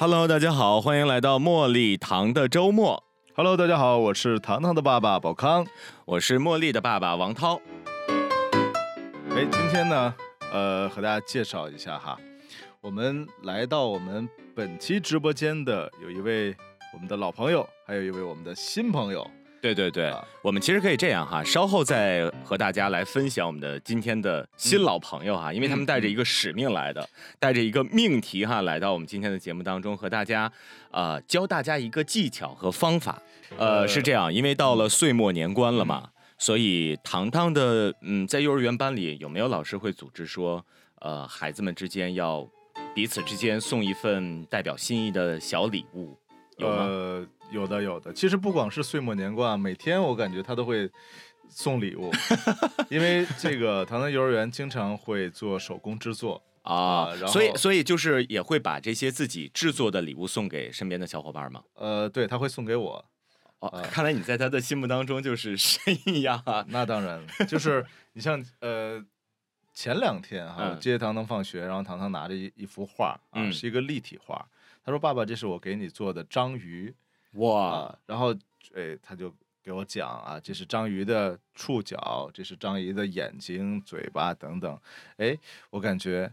Hello，大家好，欢迎来到茉莉糖的周末。Hello，大家好，我是糖糖的爸爸宝康。我是茉莉的爸爸王涛。哎，今天呢，呃，和大家介绍一下哈，我们来到我们本期直播间的有一位我们的老朋友，还有一位我们的新朋友。对对对，啊我们其实可以这样哈，稍后再和大家来分享我们的今天的新老朋友哈，因为他们带着一个使命来的，带着一个命题哈，来到我们今天的节目当中，和大家呃教大家一个技巧和方法。呃，呃是这样，因为到了岁末年关了嘛，所以糖糖的嗯，在幼儿园班里有没有老师会组织说，呃，孩子们之间要彼此之间送一份代表心意的小礼物？有吗？呃，有的有的。其实不光是岁末年关，每天我感觉他都会送礼物，因为这个糖糖幼儿园经常会做手工制作。啊所以所以就是也会把这些自己制作的礼物送给身边的小伙伴吗？呃，对，他会送给我。哦，啊看来你在他的心目当中就是神一样啊。那当然了，就是你像呃，前两天哈，接糖糖放学，然后糖糖拿着一一幅画啊，嗯是一个立体画。他说：“爸爸，这是我给你做的章鱼哇，啊。”然后哎，他就给我讲啊，这是章鱼的触角，这是章鱼的眼睛、嘴巴等等。哎，我感觉，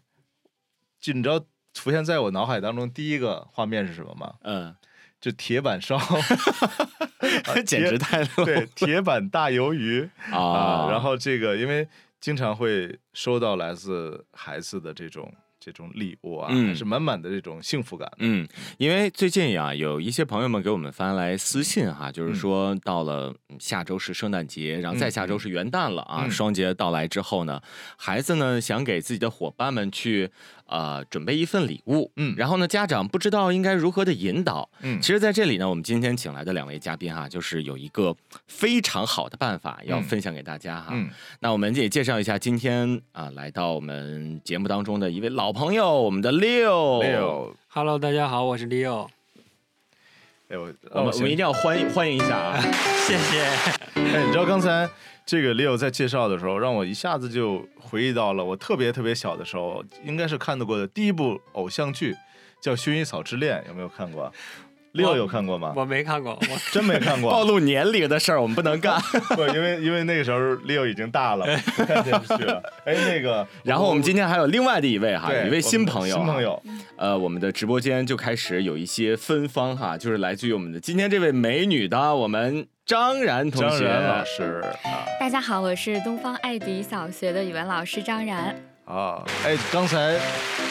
就你知道浮现在我脑海当中第一个画面是什么吗？嗯，就铁板烧，简直太对，铁板大鱿鱼。啊，啊！然后这个因为经常会收到来自孩子的这种这种礼物啊，嗯。还是满满的这种幸福感。嗯，因为最近啊，有一些朋友们给我们发来私信哈，就是嗯。说到了嗯下周是圣诞节，然后再下周是元旦了啊，嗯。双节到来之后呢，孩子呢想给自己的伙伴们去呃准备一份礼物，嗯然后呢家长不知道应该如何的引导，嗯其实在这里呢，我们今天请来的两位嘉宾哈，就是有一个非常好的办法要嗯分享给大家哈，嗯那我们也介绍一下今天啊来到我们节目当中的一位老朋友，我们的 leo hello 大家好，我是 Leo，哎我我们我们一定要欢迎欢迎一下啊！谢谢。哎，你知道刚才这个 Leo 在介绍的时候，让我一下子就回忆到了我特别特别小的时候，应该是看到过的第一部偶像剧，叫《薰衣草之恋》，有没有看过？？Leo 有看过吗？我没看过，我 真没看过。暴露年龄的事儿我们不能干。不，因为因为那个时候 Leo 已经大了，不看电视剧了。哎，那个，然后我们今天还有另外的一位哈，有一位新朋友，新朋。友，呃，我们的直播间就开始有一些芬芳哈，就是来自于我们的今天这位美女的我们张然同学张然老师啊大家好，我是东方爱迪小学的语文老师张然。啊，哎，刚才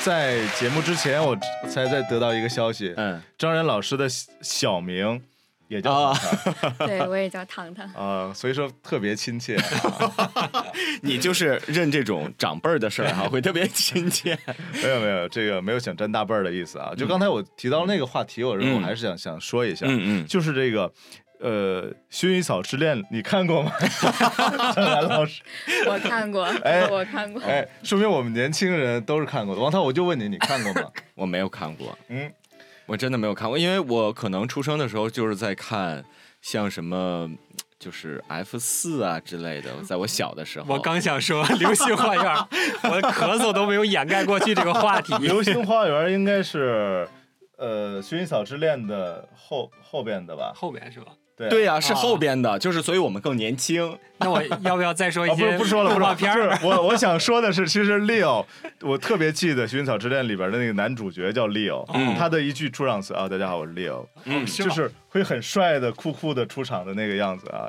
在节目之前，我才在得到一个消息，嗯，张然老师的小小名也叫啊糖糖 对我也叫糖糖。啊，所以说特别亲切。啊 你就是认这种长辈儿的事儿哈，会特别亲切。没有没有，这个没有想沾大辈儿的意思啊。就刚才我提到那个话题，我认为我嗯还是想想说一下，嗯嗯，就是这个。呃，《薰衣草之恋》你看过吗？张兰老师，我看过，哎我看过。哎，说明我们年轻人都是看过的。王涛，我就问你，你看过吗？我没有看过，嗯，我真的没有看过，因为我可能出生的时候就是在看像什么。就是 F 四啊之类的，在我小的时候，我刚想说《流星花园》，我的咳嗽都没有掩盖过去这个话题。《流星花园》应该是呃《薰衣草之恋》的后后边的吧？后边是吧？对对呀、是啊后边的，就是所以我们更年轻。那我要不要再说一些是不说了，不说了。动画片儿？是我我想说的是，其实 Leo，我特别记得《薰衣草之恋》里边的那个男主角叫 Leo，、嗯他的一句出场词啊，大家好，我是 Leo，嗯就是会很帅的、酷酷的出场的那个样子啊。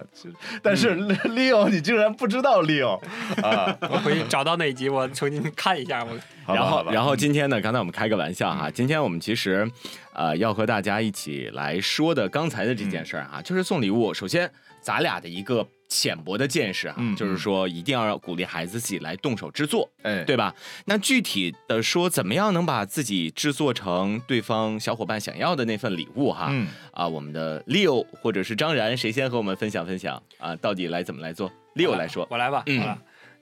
但是 Leo，你竟然不知道 Leo 啊？我回去找到那一集，我重新看一下。我然后，然后今天呢，刚才我们开个玩笑哈，今天我们其实，呃，要和大家一起来说的刚才的这件事儿哈，就是送礼物。首先，咱俩的一个浅薄的见识啊，嗯就是说一定要鼓励孩子自己来动手制作，哎，对吧？那具体的说，怎么样能把自己制作成对方小伙伴想要的那份礼物哈？嗯，啊，我们的 Leo 或者是张然，谁先和我们分享分享啊？到底来怎么来做？Leo 来说，我来吧，嗯。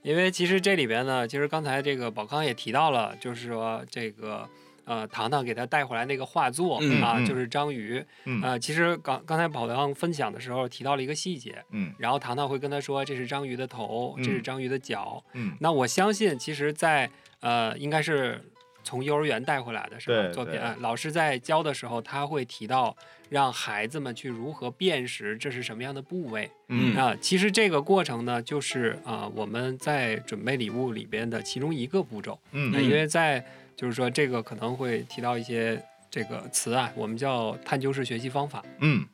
因为其实这里边呢，其实刚才这个宝康也提到了，就是说这个呃，糖糖给他带回来那个画作、嗯啊，嗯就是章鱼。嗯呃，其实刚刚才宝康分享的时候提到了一个细节，嗯然后糖糖会跟他说这是章鱼的头，这是嗯章鱼的脚。嗯那我相信，其实在，呃，应该是从幼儿园带回来的是吧？作品啊，老师在教的时候，他会提到让孩子们去如何辨识这是什么样的部位。嗯啊，其实这个过程呢，就是啊、我们在准备礼物里边的其中一个步骤。嗯那因为在就是说这个可能会提到一些这个词啊，我们叫探究式学习方法。嗯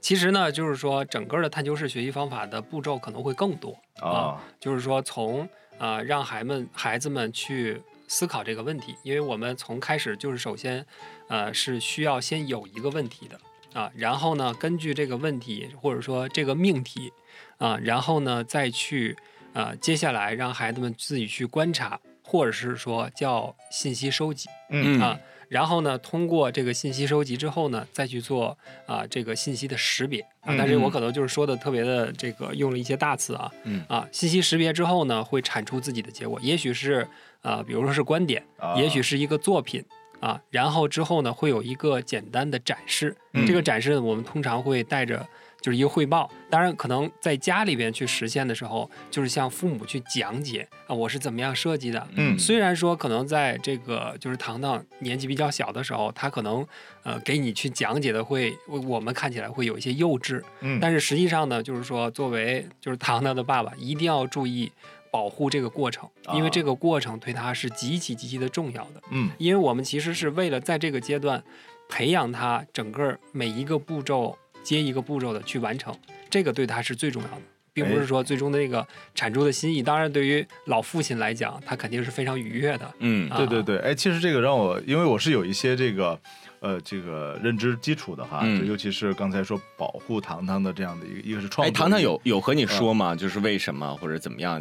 其实呢，就是说整个的探究式学习方法的步骤可能会更多。啊就是说从呃让孩们孩子们去思考这个问题，因为我们从开始就是首先呃是需要先有一个问题的啊，然后呢根据这个问题或者说这个命题啊，然后呢再去呃接下来让孩子们自己去观察，或者是说叫信息收集。嗯啊，然后呢，通过这个信息收集之后呢，再去做啊、这个信息的识别啊。但是我可能就是说的特别的这个用了一些大词啊，嗯啊，信息识别之后呢，会产出自己的结果，也许是啊、比如说是观点，啊也许是一个作品。啊，然后之后呢，会有一个简单的展示。嗯这个展示，我们通常会带着就是一个汇报。当然，可能在家里边去实现的时候，就是向父母去讲解啊，我是怎么样设计的，嗯虽然说可能在这个就是糖糖年纪比较小的时候，他可能呃给你去讲解的会，我们看起来会有一些幼稚，嗯但是实际上呢，就是说作为就是糖糖的爸爸，一定要注意保护这个过程，因为啊这个过程对他是极其极其的重要的，嗯。因为我们其实是为了在这个阶段培养他整个每一个步骤接一个步骤的去完成，这个对他是最重要的。并不哎是说最终的那个产出的心意，当然对于老父亲来讲，他肯定是非常愉悦的。嗯。啊。对对对，哎，其实这个让我，因为我是有一些这个，呃，这个认知基础的哈，嗯就尤其是刚才说保护糖糖的这样的一个，一个是创哎，糖糖有有和你说嗯吗？就是为什么或者怎么样，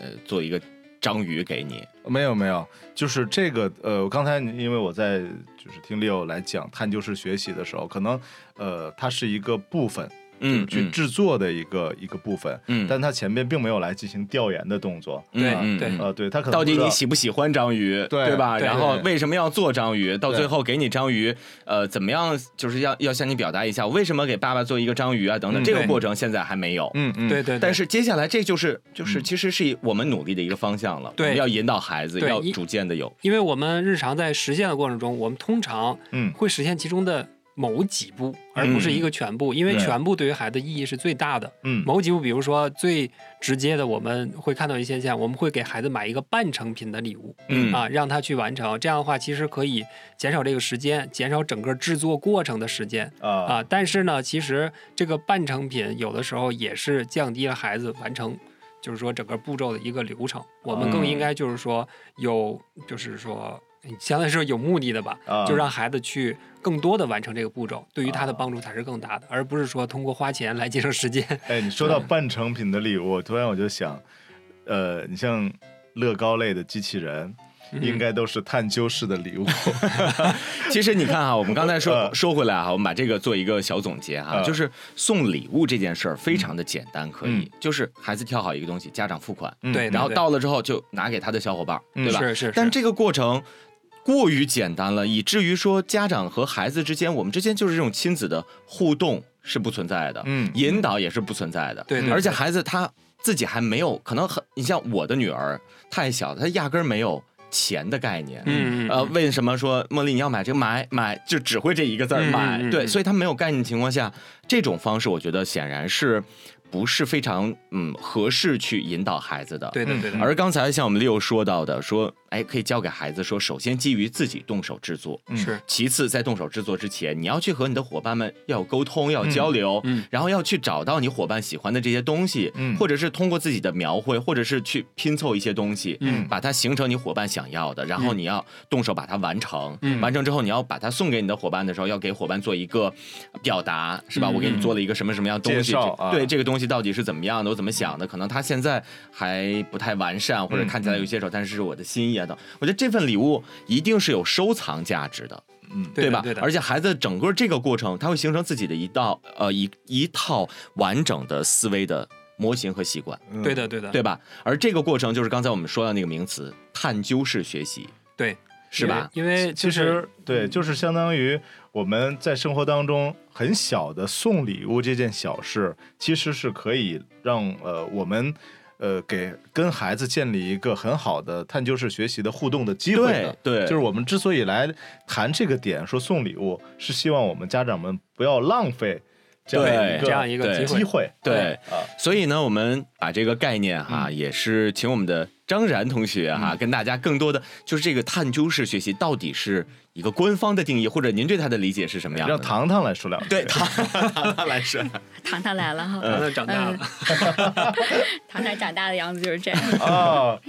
呃，做一个章鱼给你？没有没有，就是这个呃，我刚才因为我在就是听 Leo 来讲探究式学习的时候，可能呃它是一个部分，嗯，去制作的一个一个部分，嗯，但他前面并没有来进行调研的动作，嗯对嗯对嗯。呃，对他可能到底你喜不喜欢章鱼，对吧？对然后为什么要做章鱼？到最后给你章鱼，呃，怎么样？就是要要向你表达一下，我为什么给爸爸做一个章鱼啊？等等，嗯这个过程现在还没有。嗯嗯，对对，但是接下来这就是就是嗯。其实是我们努力的一个方向了，对。我们要引导孩子，要逐渐的有，因为我们日常在实现的过程中，我们通常嗯。会实现其中的某几步，而不是一个全部，因为全部对于孩子意义是最大的。嗯某几步，比如说最直接的，我们会看到一些现象，我们会给孩子买一个半成品的礼物，嗯啊，让他去完成。这样的话，其实可以减少这个时间，减少整个制作过程的时间啊啊。但是呢，其实这个半成品有的时候也是降低了孩子完成。就是说整个步骤的一个流程，我们更应该就是说有，就是说相当于说有目的的吧，啊就让孩子去更多的完成这个步骤，对于他的帮助才是更大的，而不是说通过花钱来节省时间。哎，你说到半成品的礼物，突然我就想，呃，你像乐高类的机器人。应该都是探究式的礼物，其实你看哈，我们刚才说呃。说回来哈，我们把这个做一个小总结哈，呃就是送礼物这件事儿非常的简单，可以嗯，就是孩子挑好一个东西，家长付款，嗯。对然后到了之后就拿给他的小伙伴对吧？是是是，但这个过程过于简单了，以至于说家长和孩子之间，我们之间就是这种亲子的互动是不存在的，嗯引导也是不存在的，对对而且孩子他自己还没有，可能很，你像我的女儿太小了，她压根儿没有钱的概念，嗯嗯呃，为什么说茉莉你要买这个买买就只会这一个字买？对，所以他没有概念的情况下，这种方式我觉得显然是不是非常嗯合适去引导孩子的。对的对的，而刚才像我们六说到的，说，哎，可以教给孩子说，首先基于自己动手制作，嗯。是。其次在动手制作之前，你要去和你的伙伴们要有沟通，要交流，嗯。然后要去找到你伙伴喜欢的这些东西，嗯。或者是通过自己的描绘，或者是去拼凑一些东西，嗯把它形成你伙伴想要的，然后嗯。你要动手把它完成，嗯。完成之后你要把它送给你的伙伴的时候，要给伙伴做一个表达，是吧？嗯我给你做了一个什么什么样的东西，啊对这个东西到底是怎么样的，我怎么想的，可能他现在还不太完善，或者嗯看起来有些手，但是是我的心意我觉得这份礼物一定是有收藏价值的。嗯？对吧对的而且孩子整个这个过程，他会形成自己的一道呃一一套完整的思维的模型和习惯，嗯对的对的对吧？而这个过程就是刚才我们说的那个名词——探究式学习，对，是吧？因为因为其实对，就是相当于我们在生活当中很小的送礼物这件小事，其实是可以让呃我们呃给跟孩子建立一个很好的探究式学习的互动的机会的。对对，就是我们之所以来谈这个点，说送礼物，是希望我们家长们不要浪费这样对一个这样一个机会机会。对啊，所以呢，我们把这个概念哈，也是请我们的张然同学哈，跟大家更多的就是这个探究式学习到底是一个官方的定义，或者您对它的理解是什么样的？让糖糖来说两句。对糖 糖糖来说，糖糖来了哈，糖 糖长大了，糖糖长大的样子就是这样。哦，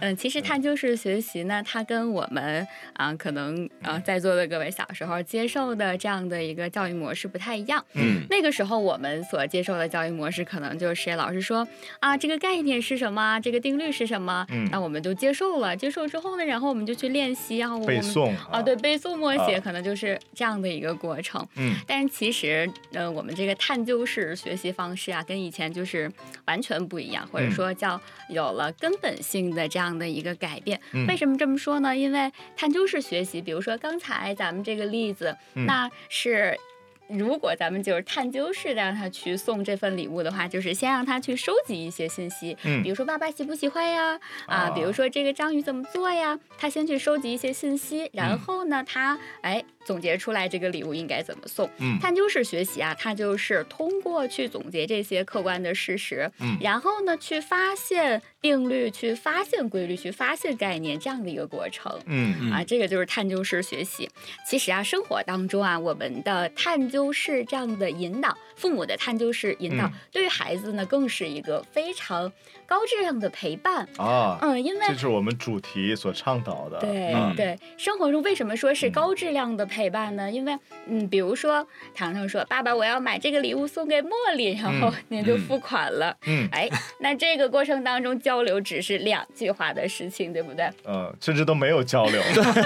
嗯，其实探究式学习呢，它跟我们啊、可能啊、在座的各位小时候接受的这样的一个教育模式不太一样。嗯。那个时候我们所接受的教育模式，可能就是老师说啊，这个概念是什么，这个定律是什么，嗯那我们就接受了。接受之后呢，然后我们就去练习，然后我们背诵啊，对，背诵默写，啊可能就是这样的一个过程。嗯但是其实，呃，我们这个探究式学习方式啊，跟以前就是完全不一样，或者嗯说叫有了根本性的这样的一个改变。嗯为什么这么说呢？因为探究式学习，比如说刚才咱们这个例子，嗯那是。如果咱们就是探究式的让他去送这份礼物的话，就是先让他去收集一些信息，嗯。比如说爸爸喜不喜欢呀，啊，啊。比如说这个章鱼怎么做呀，他先去收集一些信息，然嗯后呢，他哎总结出来这个礼物应该怎么送。嗯。探究式学习啊，它就是通过去总结这些客观的事实，嗯。然后呢去发现定律，去发现规律，去发现概念这样的一个过程。嗯啊，这个就是探究式学习。其实啊，生活当中啊，我们的探究式这样的引导，父母的探究式引导，嗯对于孩子呢，更是一个非常高质量的陪伴。啊，嗯，因为这是我们主题所倡导的。对、嗯对，生活中为什么说是嗯高质量的陪伴呢？因为嗯，比如说糖糖说：“爸爸，我要买这个礼物送给茉莉。”然后您就付款了。嗯哎，那这个过程当中交流只是两句话的事情，对不对？嗯，甚至都没有交流。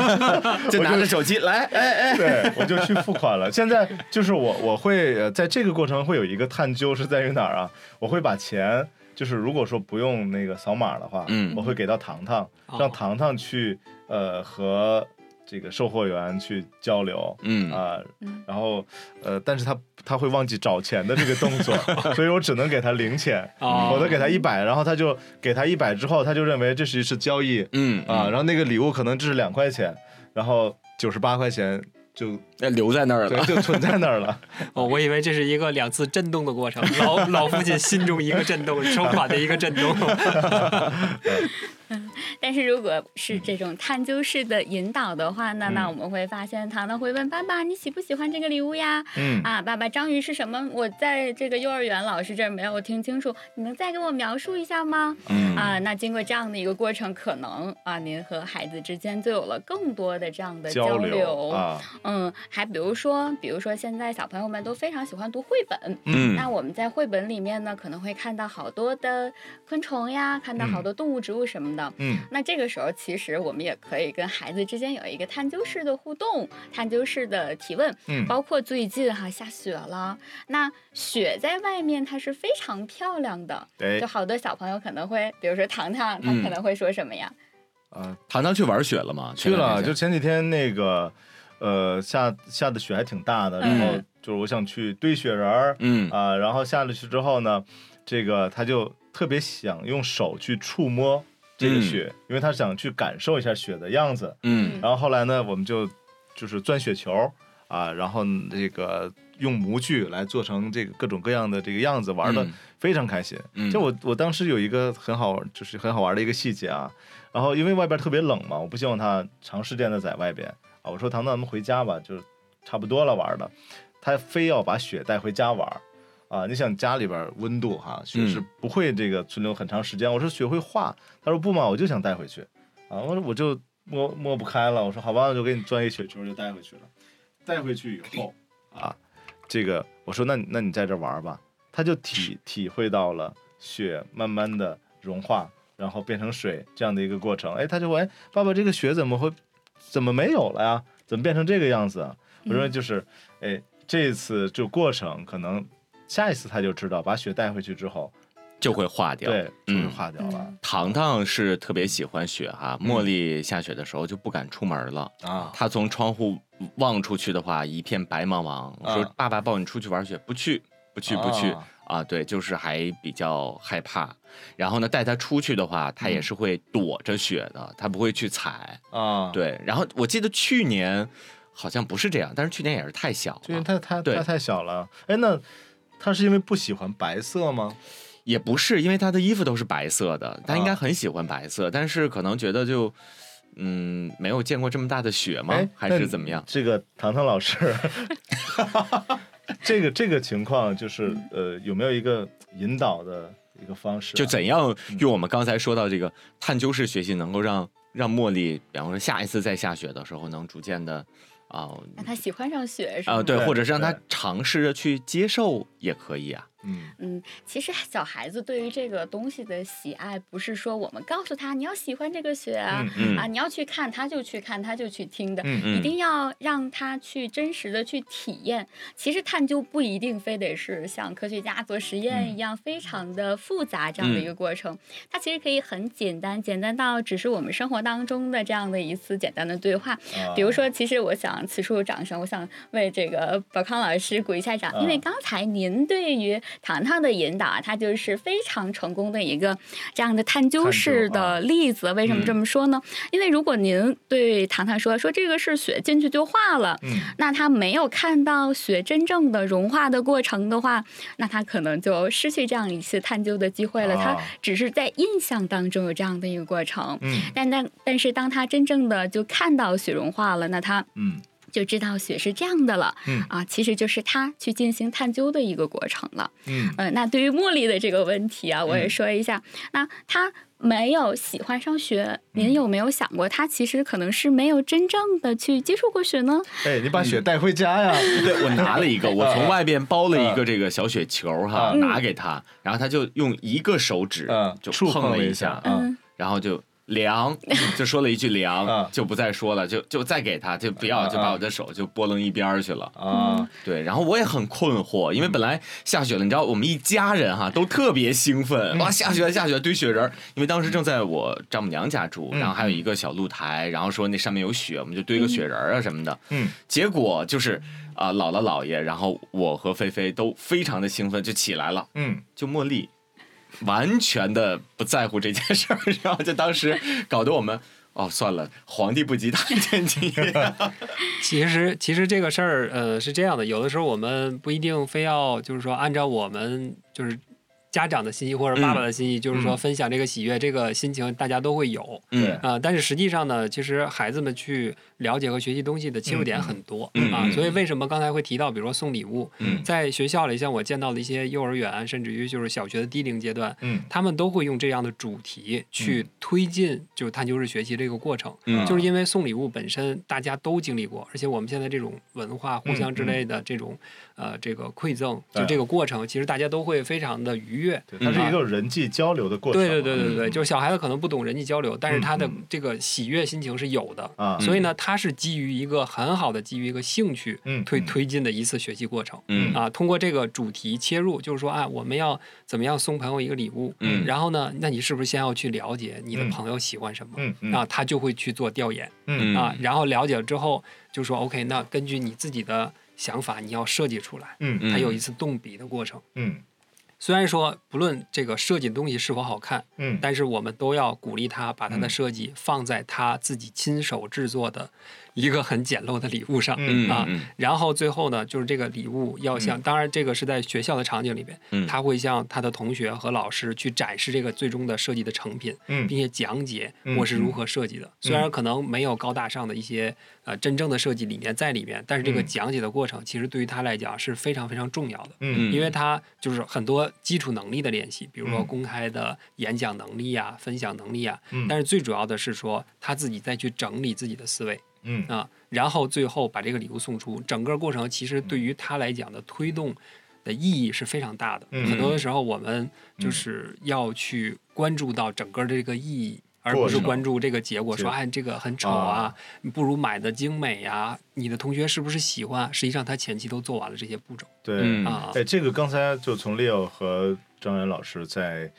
就拿着手机来，哎哎，对，我就去付款了。现在就是我，我会呃，在这个过程会有一个探究是在于哪儿啊？我会把钱，就是如果说不用那个扫码的话，嗯我会给到糖糖，哦。让糖糖去呃和这个售货员去交流。嗯啊、嗯。然后呃，但是他他会忘记找钱的这个动作，所以我只能给他零钱，哦。我都给他一百，然后他就给他一百之后，他就认为这是一次交易嗯啊，然后那个礼物可能只是两块钱，然后九十八块钱就那留在那儿了。就存在那儿了。哦，我以为这是一个两次震动的过程，老老父亲心中一个震动，收款的一个震动。但是如果是这种探究式的引导的话呢，嗯那我们会发现糖糖会问爸爸：“你喜不喜欢这个礼物呀？”嗯啊，爸爸，章鱼是什么？我在这个幼儿园老师这儿没有听清楚，你能再给我描述一下吗？嗯啊，那经过这样的一个过程，可能啊，您和孩子之间就有了更多的这样的交流。啊，嗯，还比如说，比如说现在小朋友们都非常喜欢读绘本，嗯那我们在绘本里面呢，可能会看到好多的昆虫呀，看到好多动物、植物什么的。嗯那这个时候，其实我们也可以跟孩子之间有一个探究式的互动、探究式的提问。嗯包括最近哈下雪了，那雪在外面它是非常漂亮的，对就好多小朋友可能会，比如说糖糖，他嗯可能会说什么呀？呃，糖糖去玩雪了吗？去了，就前前几天那个呃下下的雪还挺大的，然后嗯就是我想去堆雪人儿嗯啊，然后下了去之后呢，这个他就特别想用手去触摸这个嗯雪，因为他想去感受一下雪的样子。嗯然后后来呢，我们就就是钻雪球啊，然后这个用模具来做成这个各种各样的这个样子，玩的嗯非常开心。嗯就我我当时有一个很好，就是很好玩的一个细节啊。然后因为外边特别冷嘛，我不希望他长时间的在外边啊。我说糖糖，咱们回家吧，就差不多了玩的。他非要把雪带回家玩啊。你想家里边温度哈，雪是嗯不会这个存留很长时间。我说雪会化，他说不嘛，我就想带回去啊。我说我就摸摸不开了，我说好吧，我就给你钻一雪球就带回去了。带回去以后啊，这个我说那那你在这玩吧，他就体体会到了雪慢慢的融化，然后变成水这样的一个过程。哎，他就问，哎，爸爸，这个雪怎么会怎么没有了呀？怎么变成这个样子啊？我说就是，哎，这次就过程可能下一次他就知道，把雪带回去之后，就会化掉。对，就会嗯化掉了、糖糖是特别喜欢雪哈，茉莉下雪的时候就不敢出门了。啊。她从窗户望出去的话，一片白茫茫。我说啊：“爸爸抱你出去玩雪，不去，不去，不去。啊啊，对，就是还比较害怕。然后呢，带他出去的话，他也是会躲着雪的，他不会去踩。啊，，对，然后我记得去年好像不是这样，但是去年也是太小了，因为他他他太小了。哎，那他是因为不喜欢白色吗？也不是，因为他的衣服都是白色的，他应该啊很喜欢白色，但是可能觉得就。嗯，没有见过这么大的雪吗哎？还是怎么样？这个糖糖老师，这个这个情况就是呃，有没有一个引导的一个方式啊、就怎样嗯用我们刚才说到这个探究式学习，能够让让茉莉，比方说下一次再下雪的时候，能逐渐的啊让他喜欢上雪是啊、吗？对，对或者是让他尝试着去接受也可以啊。嗯。嗯，其实小孩子对于这个东西的喜爱，不是说我们告诉他你要喜欢这个雪啊，嗯嗯啊，你要去看他就去看，他就去听的，一定要让他去真实的去体验。其实探究不一定非得是像科学家做实验嗯。一样非常的复杂这样的一个过程，它其实可以很简单，简单到只是我们生活当中的这样的一次简单的对话。啊。比如说，其实我想此处掌声，我想为这个宝康老师鼓一下掌，因为啊。刚才您对于糖糖的引导啊，它就是非常成功的一个这样的探究式啊的例子。为什么嗯这么说呢？因为如果您对糖糖说说这个是雪进去就化了，嗯那他没有看到雪真正的融化的过程的话，那他可能就失去这样一次探究的机会了。他啊只是在印象当中有这样的一个过程。嗯但但但是，当他真正的就看到雪融化了，那他嗯就知道雪是这样的了。嗯啊，其实就是他去进行探究的一个过程了。嗯呃，那对于茉莉的这个问题啊，我也嗯说一下。那他没有喜欢上雪，您嗯有没有想过，他其实可能是没有真正的去接触过雪呢？哎，你把雪带回家呀？对，我拿了一个，我从外边包了一个啊这个小雪球哈，啊拿给他，然后他就用一个手指啊就碰碰了一下嗯，然后就凉，就说了一句凉啊，就不再说了，就就再给他，就不要，啊就把我的手就拨楞一边儿去了。啊。对，然后我也很困惑，因为本来下雪了，你知道我们一家人哈都特别兴奋，哇，下雪了下雪了堆雪人儿，因为当时正在我丈母娘家住，嗯然后还有一个小露台，然后说那上面有雪，我们就堆个雪人儿啊什么的。嗯。结果就是啊、姥姥姥爷，然后我和菲菲都非常的兴奋，就起来了，嗯。就茉莉完全的不在乎这件事儿，然后就当时 搞得我们。哦，算了，皇帝不急太监急。其实，其实这个事儿，呃，是这样的，有的时候我们不一定非要，就是说按照我们就是家长的心意或者爸爸的心意，就是说嗯分享这个喜悦、这个心情，大家都会有。嗯啊、但是实际上呢，其实孩子们去了解和学习东西的切入点很多、啊，所以为什么刚才会提到，比如说送礼物，嗯。在学校里，像我见到的一些幼儿园，甚至于就是小学的低龄阶段，嗯。他们都会用这样的主题去推进就是探究式学习这个过程。嗯。就是因为送礼物本身大家都经历过，而且我们现在这种文化互相之类的这种、呃这个馈赠，就这个过程，其实大家都会非常的愉悦。它是一个人际交流的过程。对对对对对，嗯就是小孩子可能不懂人际交流，但是他的这个喜悦心情是有的，啊，所以呢，他是基于一个很好的基于一个兴趣推推进的一次学习过程。嗯啊，通过这个主题切入，就是说啊，我们要怎么样送朋友一个礼物？嗯然后呢，那你是不是先要去了解你的嗯朋友喜欢什么？嗯嗯啊，他就会去做调研嗯啊，然后了解了之后，就说 OK，那根据你自己的想法，你要设计出来，嗯嗯它有一次动笔的过程。嗯虽然说不论这个设计的东西是否好看，嗯但是我们都要鼓励他把他的嗯。设计放在他自己亲手制作的一个很简陋的礼物上。嗯啊嗯然后最后呢，就是这个礼物要向，当然这个是在学校的场景里边，嗯他会向他的同学和老师去展示这个最终的设计的成品，嗯并且讲解嗯我是如何设计的。虽然可能没有高大上的一些呃真正的设计理念在里面，但是这个嗯讲解的过程其实对于他来讲是非常非常重要的。嗯因为他就是很多基础能力的练习，比如说嗯公开的演讲能力啊、分享能力啊。嗯但是最主要的是说他自己再去整理自己的思维嗯啊，然后最后把这个礼物送出。整个过程其实对于他来讲的推动的意义是非常大的。嗯很多的时候我们就是要去关注到整个的这个意义。而不是关注这个结果，说哎这个很丑啊不如买的精美呀，你的同学是不是喜欢？实际上他前期都做完了这些步骤对，嗯啊。哎，这个刚才就从 Leo 和张元老师在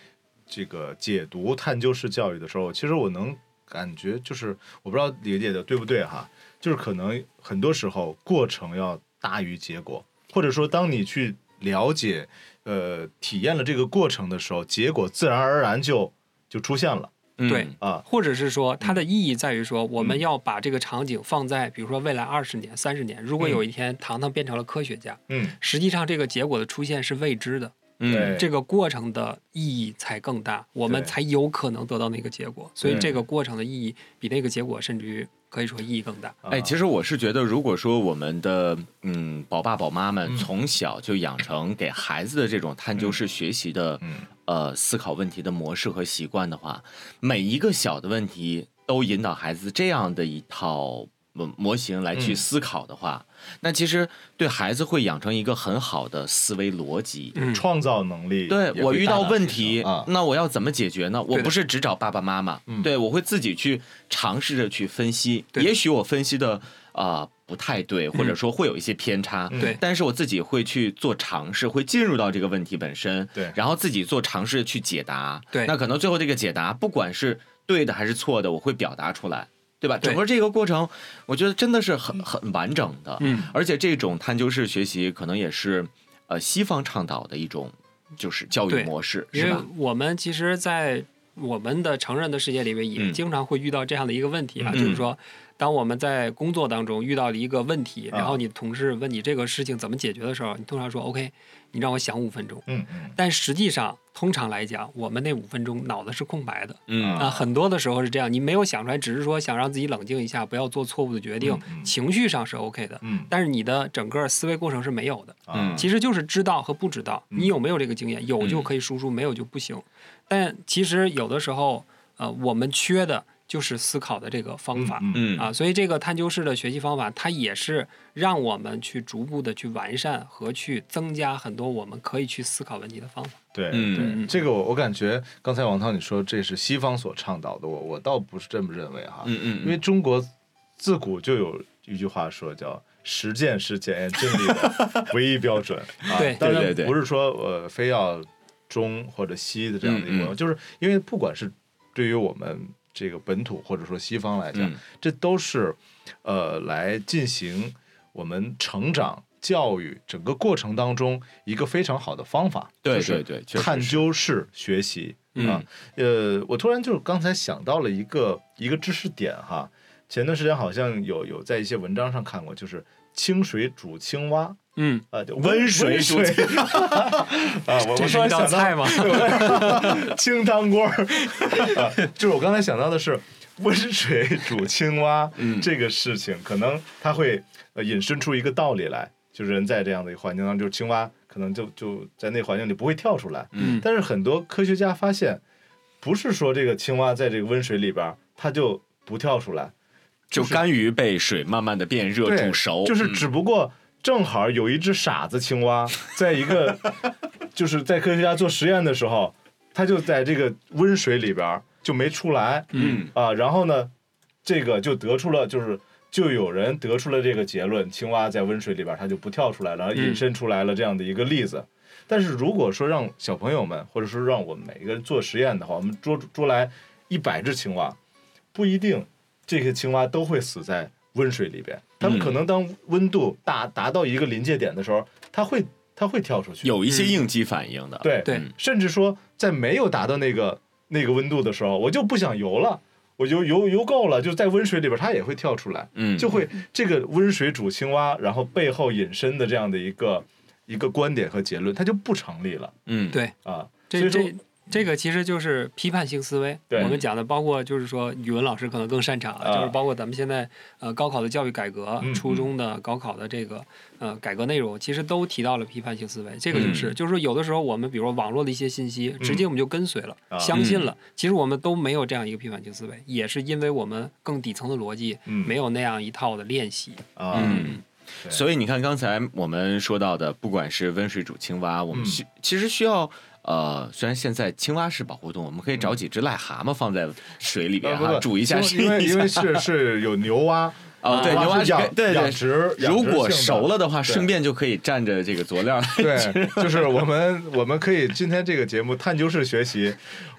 这个解读探究式教育的时候，其实我能感觉就是，我不知道理解的对不对哈，就是可能很多时候过程要大于结果，或者说当你去了解、呃体验了这个过程的时候，结果自然而然就就出现了。嗯。对啊。或者是说，它的意义在于说，我们嗯要把这个场景放在，比如说未来二十年、三十年，如果有一天糖糖变成了科学家，嗯，实际上这个结果的出现是未知的，嗯。这个过程的意义才更大，我们才有可能得到那个结果。所以这个过程的意义比那个结果甚至于可以说意义更大。哎，其实实我是觉得，如果说我们的嗯宝爸宝妈们嗯。从小就养成给孩子的这种探究式学习的、嗯。呃思考问题的模式和习惯的话，每一个小的问题都引导孩子这样的一套模模型来去嗯。思考的话，那其实对孩子会养成一个很好的思维逻辑。嗯，创造能力对我遇到问题那我要怎么解决呢？我不是只找爸爸妈妈，嗯。对我会自己去尝试着去分析。也许我分析的啊、呃不太对，或者说会有一些偏差，嗯。对。但是我自己会去做尝试，会进入到这个问题本身，对。然后自己做尝试去解答。对。那可能最后这个解答，不管是对的还是错的，我会表达出来。对吧？整个这个过程，我觉得真的是很很完整的。嗯，而且这种探究式学习可能也是，呃，西方倡导的一种就是教育模式，因为是吧？我们其实，在我们的成人的世界里面，也嗯经常会遇到这样的一个问题啊，嗯就是说，当我们在工作当中遇到了一个问题，啊。然后你同事问你这个事情怎么解决的时候，你通常说 OK，你让我想五分钟。嗯嗯。但实际上，通常来讲，我们那五分钟脑子是空白的。嗯。啊啊，很多的时候是这样，你没有想出来，只是说想让自己冷静一下，不要做错误的决定，情绪上是 OK 的，嗯。但是你的整个思维过程是没有的。嗯。其实就是知道和不知道，嗯你有没有这个经验，有就可以输出，没有就不行。但其实有的时候，呃，我们缺的就是思考的这个方法。嗯。嗯。啊，所以这个探究式的学习方法，它也是让我们去逐步的去完善和去增加很多我们可以去思考问题的方法。对嗯。对，嗯这个我我感觉刚才王涛你说这是西方所倡导的，我我倒不是这么认为哈，嗯嗯，因为中国自古就有一句话说叫“实践是检验真理的唯一标准”啊，对当然对对对。不是说呃非要中或者西的这样的一个，嗯嗯。就是因为不管是对于我们这个本土或者说西方来讲，嗯这都是呃来进行我们成长。教育整个过程当中，一个非常好的方法，对就是对对探究式学习嗯啊。呃，我突然就刚才想到了一个一个知识点哈，前段时间好像有有在一些文章上看过，就是清水煮青蛙嗯，啊，就温水水。煮 啊，我我这是一道突然想菜吗？清汤锅儿。啊，就是我刚才想到的是温水煮青蛙嗯。这个事情，可能它会呃引申出一个道理来，就是人在这样的一个环境当中，就是青蛙可能就就在那环境里不会跳出来，嗯。但是很多科学家发现，不是说这个青蛙在这个温水里边它就不跳出来，就甘于被水慢慢的变热煮熟，就是嗯。只不过正好有一只傻子青蛙，在一个 就是在科学家做实验的时候，它就在这个温水里边就没出来嗯啊，然后呢，这个就得出了就是。就有人得出了这个结论，青蛙在温水里边它就不跳出来了，引申出来了这样的一个例子。但是如果说让小朋友们，或者说让我们每一个人做实验的话，我们捉捉来一百只青蛙，不一定这些青蛙都会死在温水里边。它们嗯。可能当温度达达到一个临界点的时候，它会它会跳出去。有一些应激反应的，对。对嗯。甚至说在没有达到那个那个温度的时候，我就不想游了，我游游游够了，就在温水里边，它也会跳出来，嗯，就会这个温水煮青蛙，然后背后引申的这样的一个一个观点和结论，它就不成立了。嗯，对，啊。所这以说这这个其实就是批判性思维。对我们讲的包括就是说语文老师可能更擅长就是包括咱们现在呃高考的教育改革，嗯初中的高考的这个呃改革内容，其实都提到了批判性思维。这个就是、嗯就是说有的时候我们比如说网络的一些信息，直接我们就跟随了，啊相信了。其实我们都没有这样一个批判性思维，也是因为我们更底层的逻辑嗯没有那样一套的练习。啊，嗯。所以你看，刚才我们说到的，不管是温水煮青蛙，我们嗯需、其实需要。呃，虽然现在青蛙是保护动物，我们可以找几只癞蛤蟆放在水里边哈、煮一下，因试一下。为因为是是有牛蛙哦，对，牛蛙养。养殖，如果熟了的话，顺便就可以蘸着这个佐料。对，就是我们我们可以今天这个节目探究式学习，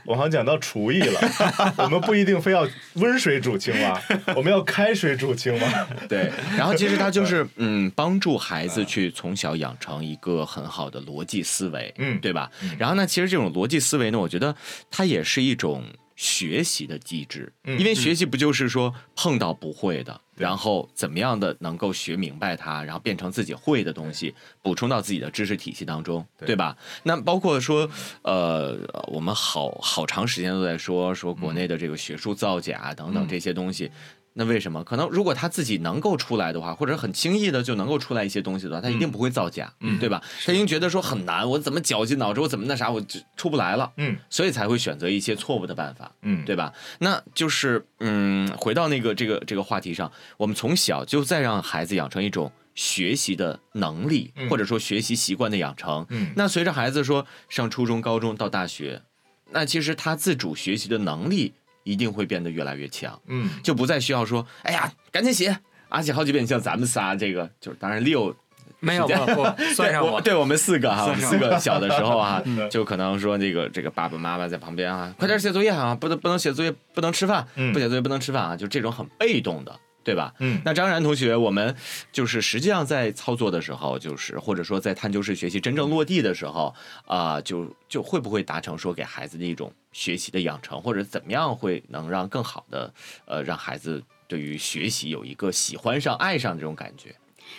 我好像讲到厨艺了，我们不一定非要温水煮青蛙，我们要开水煮青蛙。对，然后其实它就是嗯，帮助孩子去从小养成一个很好的逻辑思维，嗯。对吧？嗯？然后呢，其实这种逻辑思维呢，我觉得它也是一种学习的机制，嗯。因为学习不就是说碰到不会的，然后怎么样的能够学明白它，然后变成自己会的东西，补充到自己的知识体系当中，对对吧？那包括说，呃，我们好好长时间都在说说国内的这个学术造假等等嗯这些东西。那为什么？可能如果他自己能够出来的话，或者很轻易的就能够出来一些东西的话，他一定不会造假，嗯对吧？他已经觉得说很难，我怎么绞尽脑汁，我怎么那啥，我就出不来了，嗯所以才会选择一些错误的办法。嗯，对吧？那就是嗯，回到那个这个这个话题上，我们从小就在让孩子养成一种学习的能力，嗯或者说学习习惯的养成。嗯那随着孩子说上初中、高中到大学，那其实他自主学习的能力一定会变得越来越强，嗯。就不再需要说，哎呀，赶紧写，啊写好几遍。像咱们仨这个，就是当然六没有不不 算上对我，对我们四个哈，我。们四个小的时候啊 嗯，就可能说这个这个爸爸妈妈在旁边啊，快点写作业啊，不能不能写作业，不能吃饭，嗯。不写作业不能吃饭啊，就这种很被动的。对吧？嗯那张然同学，我们就是实际上在操作的时候，就是或者说在探究式学习真正落地的时候，啊、就就会不会达成说给孩子的一种学习的养成，或者怎么样会能让更好的呃让孩子对于学习有一个喜欢上、爱上这种感觉？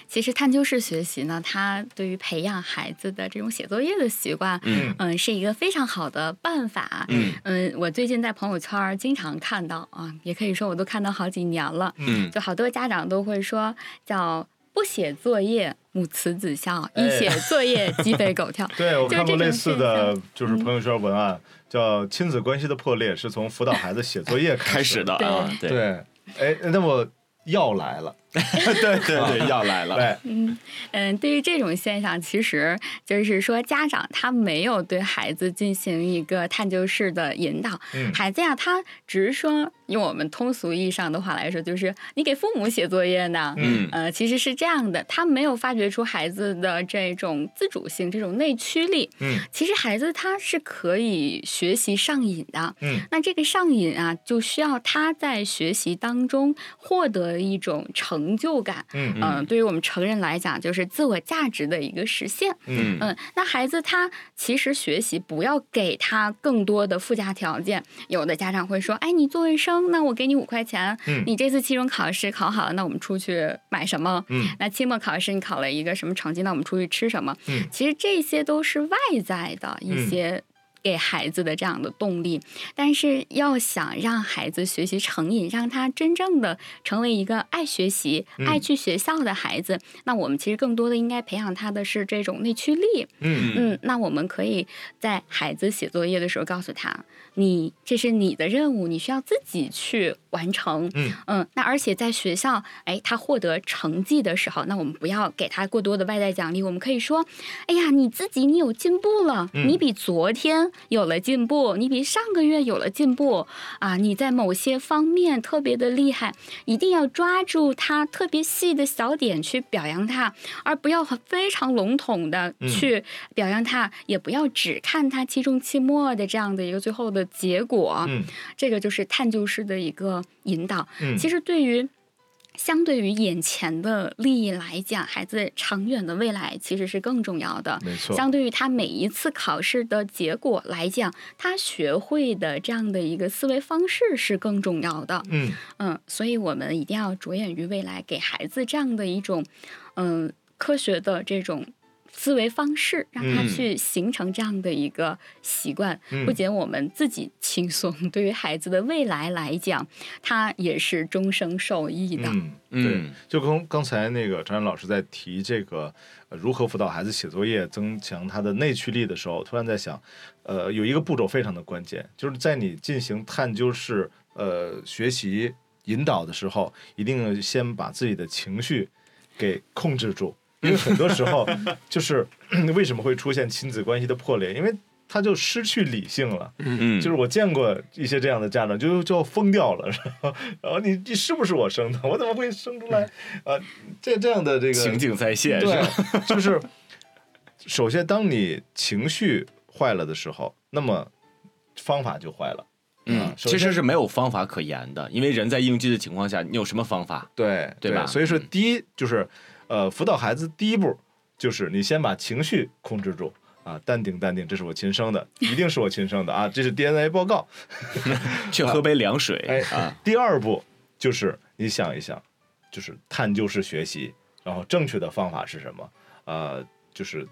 其实探究式学习呢，它对于培养孩子的这种写作业的习惯，嗯嗯，是一个非常好的办法。嗯嗯，我最近在朋友圈经常看到啊，也可以说我都看到好几年了。嗯就好多家长都会说叫不写作业母慈子孝，哎一写作业 鸡飞狗跳。对我看过类似的，就是朋友圈文案，叫亲子关系的破裂是从辅导孩子写作业开始 始的啊，对对，哎，那么要来了，对 对对，要来了。对，嗯嗯，对于这种现象，其实就是说家长他没有对孩子进行一个探究式的引导，嗯孩子呀，他只是说用我们通俗意义上的话来说，就是你给父母写作业呢。嗯呃，其实是这样的，他没有发掘出孩子的这种自主性、这种内驱力。嗯其实孩子他是可以学习上瘾的。嗯那这个上瘾啊，就需要他在学习当中获得一种成就感。嗯嗯、对于我们成人来讲，就是自我价值的一个实现。嗯嗯，那孩子他其实学习不要给他更多的附加条件。有的家长会说：“哎，你做卫生，那我给你五块钱。嗯你这次期中考试考好了，那我们出去买什么？嗯那期末考试你考了一个什么成绩？那我们出去吃什么？嗯其实这些都是外在的一嗯些。给孩子的这样的动力，但是要想让孩子学习成瘾，让他真正的成为一个爱学习、嗯爱去学校的孩子，那我们其实更多的应该培养他的是这种内驱力。嗯嗯，那我们可以在孩子写作业的时候告诉他，你这是你的任务，你需要自己去完成。嗯那而且在学校，哎，他获得成绩的时候，那我们不要给他过多的外在奖励，我们可以说，哎呀，你自己你有进步了，嗯你比昨天有了进步，你比上个月有了进步啊，你在某些方面特别的厉害，一定要抓住他特别细的小点去表扬他，而不要非常笼统的嗯去表扬他，也不要只看他期中、期末的这样的一个最后的结果。嗯这个就是探究式的一个引导。嗯，其实对于相对于眼前的利益来讲，孩子长远的未来其实是更重要的。没错，相对于他每一次考试的结果来讲，他学会的这样的一个思维方式是更重要的。嗯，嗯，所以我们一定要着眼于未来，给孩子这样的一种嗯科学的这种。思维方式，让他嗯。去形成这样的一个习惯，嗯。不仅我们自己轻松，对于孩子的未来来讲，他也是终生受益的。嗯，嗯。对，就跟刚才那个张岩老师在提这个、呃、如何辅导孩子写作业、增强他的内驱力的时候，突然在想，呃，有一个步骤非常的关键，就是在你进行探究式呃学习引导的时候，一定要先把自己的情绪给控制住，因为很多时候就是 为什么会出现亲子关系的破裂，因为他就失去理性了。嗯，就是我见过一些这样的家长，就就要疯掉了，然后然后你你是不是我生的？我怎么会生出来？呃，这这样的这个情景再现是吧？对，就是首先当你情绪坏了的时候，那么方法就坏了。嗯其实是没有方法可言的，因为人在应激的情况下，你有什么方法？对对吧所以说，嗯第一就是呃，辅导孩子第一步就是你先把情绪控制住。啊，淡定淡定，这是我亲生的，一定是我亲生的啊！这是 DNA 报告。去喝杯凉水哎啊，第二步就是你想一想，就是探究式学习，然后正确的方法是什么？呃，就是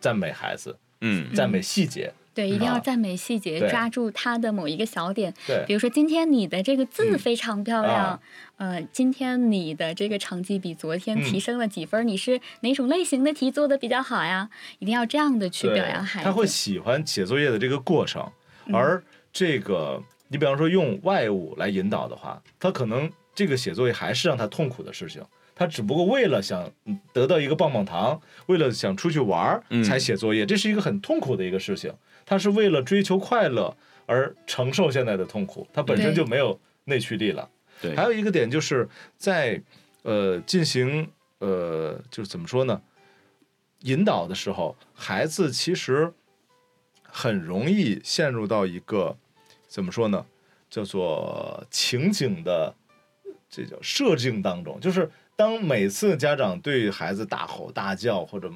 赞美孩子，嗯赞美细节。对，一定要啊赞美细节，对抓住他的某一个小点。对比如说，今天你的这个字嗯非常漂亮，啊呃，今天你的这个成绩比昨天嗯提升了几分儿？你是哪种类型的题做的比较好呀？一定要这样的去表扬孩子。他会喜欢写作业的这个过程，嗯而这个你比方说用外物来引导的话，他可能这个写作业还是让他痛苦的事情。他只不过为了想嗯得到一个棒棒糖，为了想出去玩儿嗯才写作业，这是一个很痛苦的一个事情。他是为了追求快乐而承受现在的痛苦，他本身就没有内驱力了。对还有一个点就是在呃进行呃就是怎么说呢，引导的时候，孩子其实很容易陷入到一个怎么说呢，叫做情景的这叫设定当中，就是当每次家长对孩子大吼大叫或者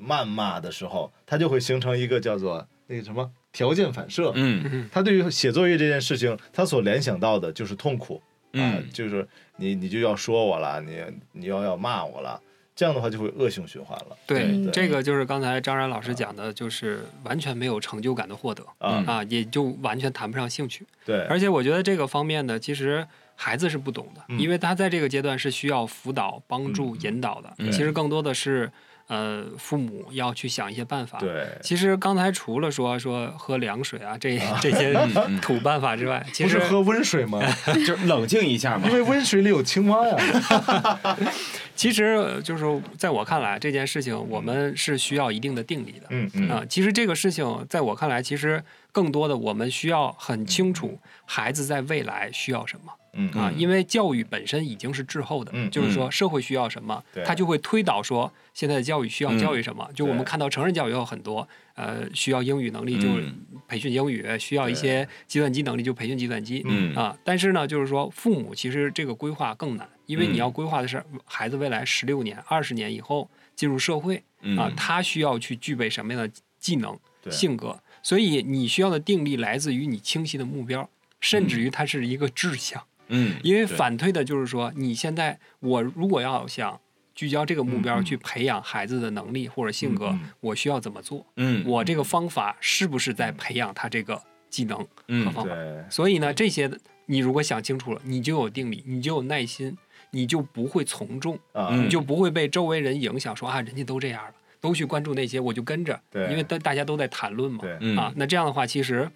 谩骂的时候，他就会形成一个叫做那个什么条件反射。嗯他对于写作业这件事情，他所联想到的就是痛苦啊、嗯就是你你就要说我了，你你要要骂我了，这样的话就会恶性循环了对，嗯这个就是刚才张然老师讲的，就是完全没有成就感的获得啊、嗯啊，也就完全谈不上兴趣。对，而且我觉得这个方面呢，其实孩子是不懂的，嗯因为他在这个阶段是需要辅导、帮助、嗯引导的。嗯其实更多的是呃父母要去想一些办法。对，其实刚才除了说说喝凉水啊这 这些嗯土办法之外，其实不是喝温水吗？就冷静一下嘛因。为温水里有青蛙呀。其实呃就是在我看来，这件事情我们是需要一定的定力的。嗯嗯啊，其实这个事情在我看来，其实更多的我们需要很清楚孩子在未来需要什么嗯啊，嗯。因为教育本身已经是滞后的，嗯就是说社会需要什么对，他就会推导说现在的教育需要嗯。教育什么。就我们看到成人教育有很多，呃，需要英语能力就嗯。培训英语，需要一些计算机能力就培训计算机。嗯。啊，但是呢，就是说父母其实这个规划更难，因为嗯你要规划的是孩子未来十六年、二十年以后进入社会，嗯。啊，他需要去具备什么样的技能、性格，所以你需要的定力来自于你清晰的目标，甚至于它是一个志向。嗯，因为反推的就是说，你现在我如果要想聚焦这个目标去培养孩子的能力或者性格我需要怎么做？嗯我这个方法是不是在培养他这个技能和嗯方法？对，所以呢，这些你如果想清楚了，你就有定力，你就有耐心，你就不会从众。你就不会被周围人影响，说啊，人家都这样了，都去关注那些，我就跟着，对。因为大大家都在谈论嘛，对，嗯。啊，那这样的话，其实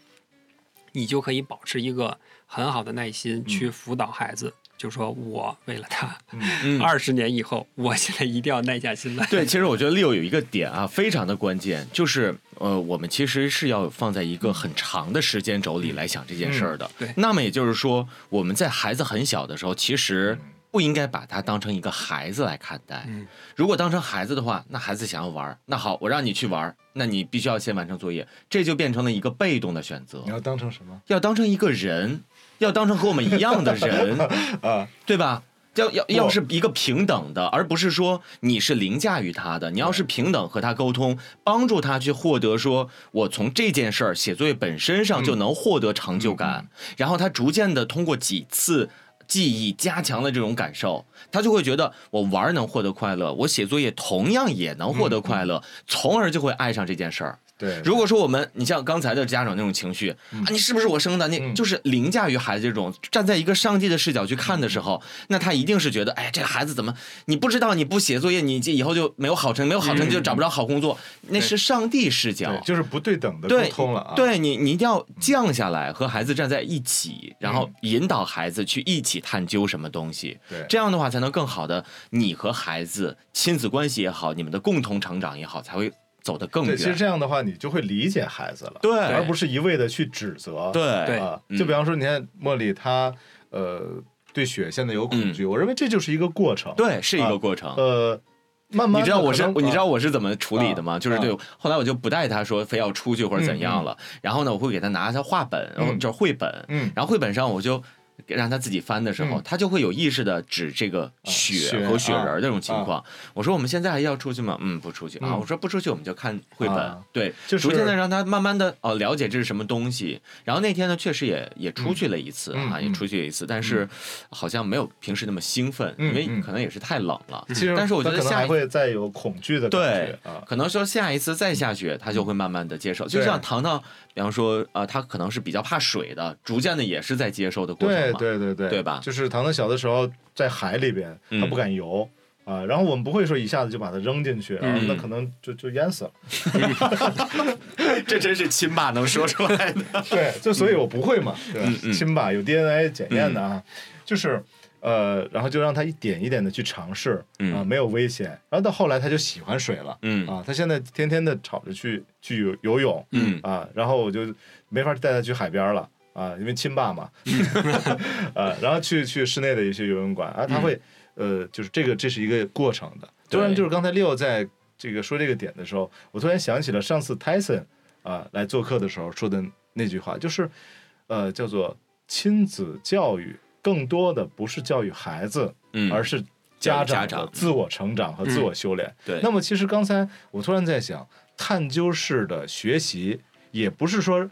你就可以保持一个很好的耐心去辅导孩子，就说我为了他，嗯二十年以后，我现在一定要耐下心来。对，其实我觉得 Leo 有一个点啊，非常的关键，就是呃，我们其实是要放在一个很长的时间轴里来想这件事儿的。对那么也就是说，我们在孩子很小的时候，其实不应该把他当成一个孩子来看待。嗯如果当成孩子的话，那孩子想要玩，那好，我让你去玩，那你必须要先完成作业，这就变成了一个被动的选择你。要当成什么要当成一个人，要当成和我们一样的人，啊？对吧？要要要是一个平等的，而不是说你是凌驾于他的。你要是平等和他沟通，帮助他去获得说，我从这件事儿写作业本身上就能获得成就感，然后他逐渐的通过几次记忆加强了这种感受，他就会觉得我玩儿能获得快乐，我写作业同样也能获得快乐，从而就会爱上这件事儿。对，如果说我们，你像刚才的家长那种情绪啊，你是不是我生的？你嗯就是凌驾于孩子这种，站在一个上帝的视角去看的时候，那他一定是觉得，哎，这个孩子怎么？你不知道你不写作业，你这以后就没有好成绩，没有好成绩就找不着好工作，那是上帝视角，。就是不对等的沟通了啊。对你，你一定要降下来，和孩子站在一起，然后引导孩子去一起探究什么东西。对这样的话才能更好的，你和孩子亲子关系也好，你们的共同成长也好，才会走得更对，远。其实这样的话，你就会理解孩子了，对而不是一味的去指责。对对就比方说，你看茉莉她呃对雪现在有恐惧，我认为这就是一个过程。，嗯对，是一个过程。呃，慢慢你知道我是你知道啊我是怎么处理的吗？啊就是对啊，后来我就不带他说非要出去或者怎样了，然后呢，我会给他拿他画本，然后嗯就是绘本，嗯然后绘本上我就。让他自己翻的时候，嗯他就会有意识的指这个雪雪和雪人这种情况。我说我们现在还要出去吗？嗯，不出去啊。嗯我说不出去，我们就看绘本啊。对，就是逐渐的让他慢慢的哦了解这是什么东西。然后那天呢，确实也也出去了一次啊，也出去了一次，但是好像没有平时那么兴奋，嗯因为嗯可能也是太冷了。其实，但是我觉得下一会再有恐惧的感对。可能说下一次再下雪，他就会慢慢的接受。就像糖糖，比方说，呃，他可能是比较怕水的，逐渐的也是在接受的过程对嘛。对对对，对吧就是糖糖小的时候在海里边，嗯他不敢游。啊，然后我们不会说一下子就把它扔进去，啊，嗯那可能就就淹死了。这真是亲爸能说出来的。对，就所以我不会嘛，对吧嗯？嗯亲爸，有 DNA 检验的啊，就是呃，然后就让他一点一点的去尝试嗯啊，没有危险。然后到后来他就喜欢水了嗯啊，他现在天天的吵着去去游游泳嗯啊，然后我就没法带他去海边了。啊，因为亲爸嘛，啊，然后去去室内的一些游泳馆啊，他会、呃，就是这个这是一个过程的。突然对就是刚才 Leo 在这个说这个点的时候，我突然想起了上次 Tyson 啊来做客的时候说的那句话，就是呃叫做亲子教育更多的不是教育孩子，嗯，而是家长的自我成长和自我修炼。对，那么其实刚才我突然在想，探究式的学习也不是说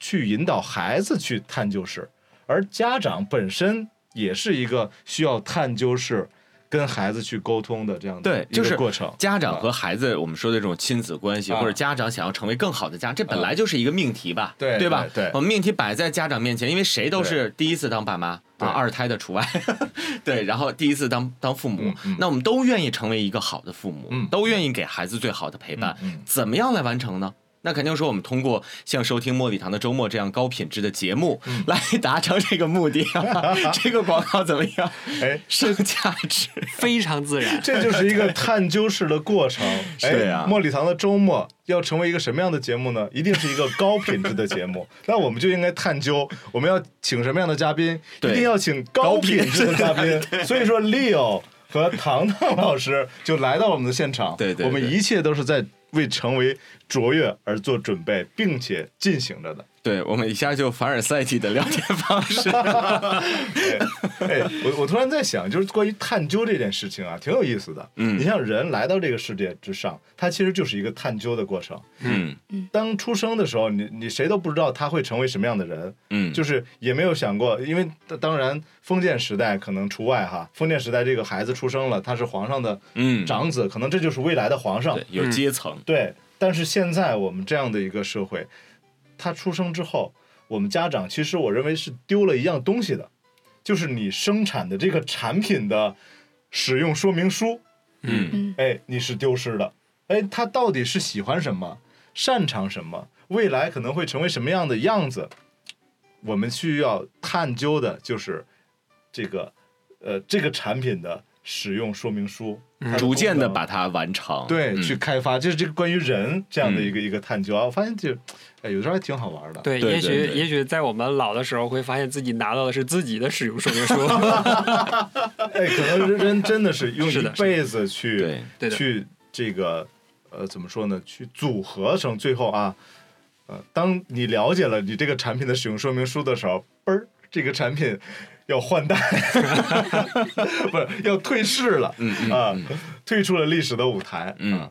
去引导孩子去探究式，而家长本身也是一个需要探究式跟孩子去沟通的这样的一对就是个过程。家长和孩子，我们说的这种亲子关系，啊或者家长想要成为更好的家，这本来就是一个命题吧，对对吧？对对。我们命题摆在家长面前，因为谁都是第一次当爸妈啊，二胎的除外，对，然后第一次当当父母。那我们都愿意成为一个好的父母嗯，都愿意给孩子最好的陪伴怎么样来完成呢？那肯定说，我们通过像收听茉莉堂的周末这样高品质的节目嗯来达成这个目的啊。这个广告怎么样？哎，上价值。非常自然。这就是一个探究式的过程。哎，对啊茉莉堂的周末要成为一个什么样的节目呢？一定是一个高品质的节目。那我们就应该探究，我们要请什么样的嘉宾？对一定要请高品质的嘉宾。所以说，Leo 和糖糖老师就来到了我们的现场。对对对我们一切都是在为成为卓越而做准备，并且进行着的。对我们一下就凡尔赛级的聊天方式。哎，我我突然在想，就是关于探究这件事情啊，挺有意思的。嗯你像人来到这个世界之上，它其实就是一个探究的过程。嗯当出生的时候，你你谁都不知道他会成为什么样的人，嗯，就是也没有想过，因为当然封建时代可能除外哈。封建时代这个孩子出生了，他是皇上的嗯长子，可能这就是未来的皇上对。有阶层。对，但是现在我们这样的一个社会，他出生之后，我们家长其实我认为是丢了一样东西的，就是你生产的这个产品的使用说明书。嗯嗯哎，你是丢失的。哎，他到底是喜欢什么，擅长什么，未来可能会成为什么样的样子？我们需要探究的就是这个，呃，这个产品的使用说明书，它逐渐的把它完成。对、嗯去开发，就是这个关于人这样的一个、一个探究啊。我发现就，哎，有时候还挺好玩的。对，也许也许在我们老的时候，会发现自己拿到的是自己的使用说明书。哎，可能人真的是用一辈子去对对去这个呃怎么说呢？去组合成最后啊，呃，当你了解了你这个产品的使用说明书的时候，嘣儿这个产品要换代，不是要退市了，啊，退出了历史的舞台，嗯。啊。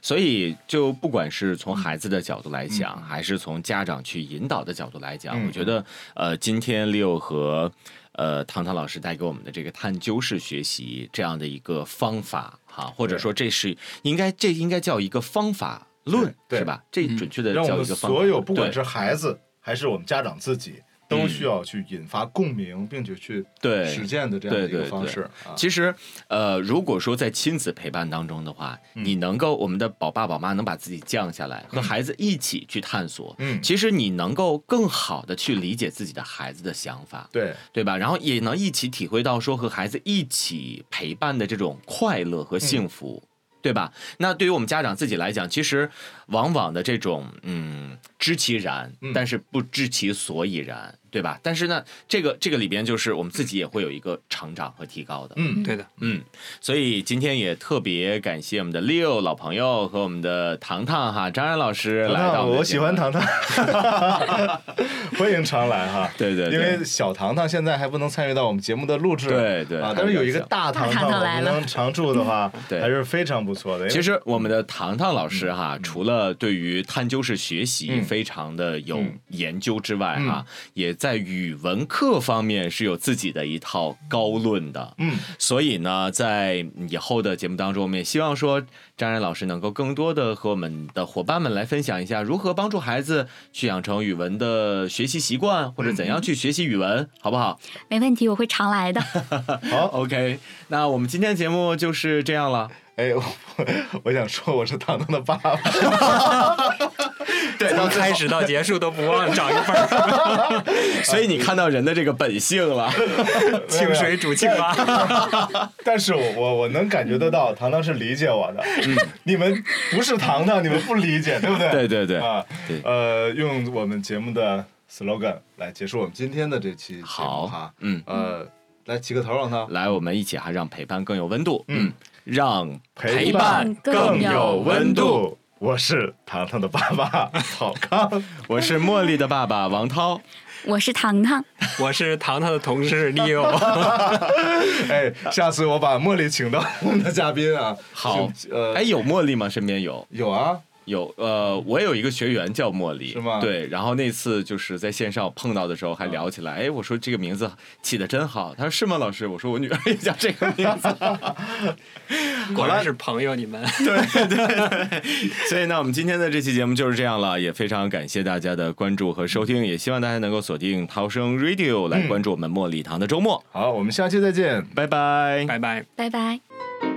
所以，就不管是从孩子的角度来讲，嗯。还是从家长去引导的角度来讲，嗯。我觉得，呃，今天 Leo 和呃唐唐老师带给我们的这个探究式学习这样的一个方法，哈，或者说这是应该这应该叫一个方法论，是吧？这嗯准确的让我们叫一个方法所有不管是孩子还是我们家长自己，都需要去引发共鸣，并且去对。实践的这样的一个方式啊。其实，呃，如果说在亲子陪伴当中的话，嗯。你能够我们的宝爸宝妈能把自己降下来，和嗯。孩子一起去探索，嗯。其实你能够更好的去理解自己的孩子的想法，对，对吧？然后也能一起体会到说和孩子一起陪伴的这种快乐和幸福。对吧？那对于我们家长自己来讲，其实往往的这种嗯知其然嗯，但是不知其所以然，对吧？但是呢，这个这个里边就是我们自己也会有一个成长和提高的。嗯，对的，嗯，所以今天也特别感谢我们的 Leo 老朋友和我们的糖糖哈张然老师来到我喜欢。糖糖，欢迎常来哈。对对对。因为小糖糖现在还不能参与到我们节目的录制，啊，对对啊但是有一个大糖大糖能常驻的话，对。还是非常不错的。其实我们的糖糖老师哈，除了对于探究式学习嗯。非常的有嗯。研究之外哈，也在语文课方面是有自己的一套高论的。嗯，所以呢，在以后的节目当中，我们也希望说张然老师能够更多的和我们的伙伴们来分享一下如何帮助孩子去养成语文的学习习惯，或者怎样去学习语文，好不好？没问题，我会常来的。好，OK，那我们今天的节目就是这样了。哎，我我想说我是糖糖的爸爸，对，从开始到结束都不忘找一份儿 所以你看到人的这个本性了。清水煮青蛙。但是我我我能感觉得到糖糖是理解我的，你们不是糖糖，你们不理解，对不对？对对对啊对，呃，用我们节目的 slogan 来结束我们今天的这期节目好哈，，嗯，呃，来起个头，让他来，我们一起哈，让陪伴更有温度。嗯嗯，让陪伴更有温度。我是糖糖的爸爸 郝康，我是茉莉的爸爸王涛。我是糖糖，我是糖糖的同事 Leo，哎，下次我把茉莉请到我们的嘉宾啊。好呃，哎，有茉莉吗？身边有有啊，有呃，我有一个学员叫茉莉，是吗对，然后那次就是在线上碰到的时候还聊起来，哎，我说这个名字起的真好，他说是吗，老师？我说我女儿也叫这个名字。果然是朋友，你们。对对 所以呢，我们今天的这期节目就是这样了，也非常感谢大家的关注和收听，也希望大家能够锁定涛声 Radio 来关注我们茉莉堂的周末。好，我们下期再见。拜拜。拜拜。拜拜。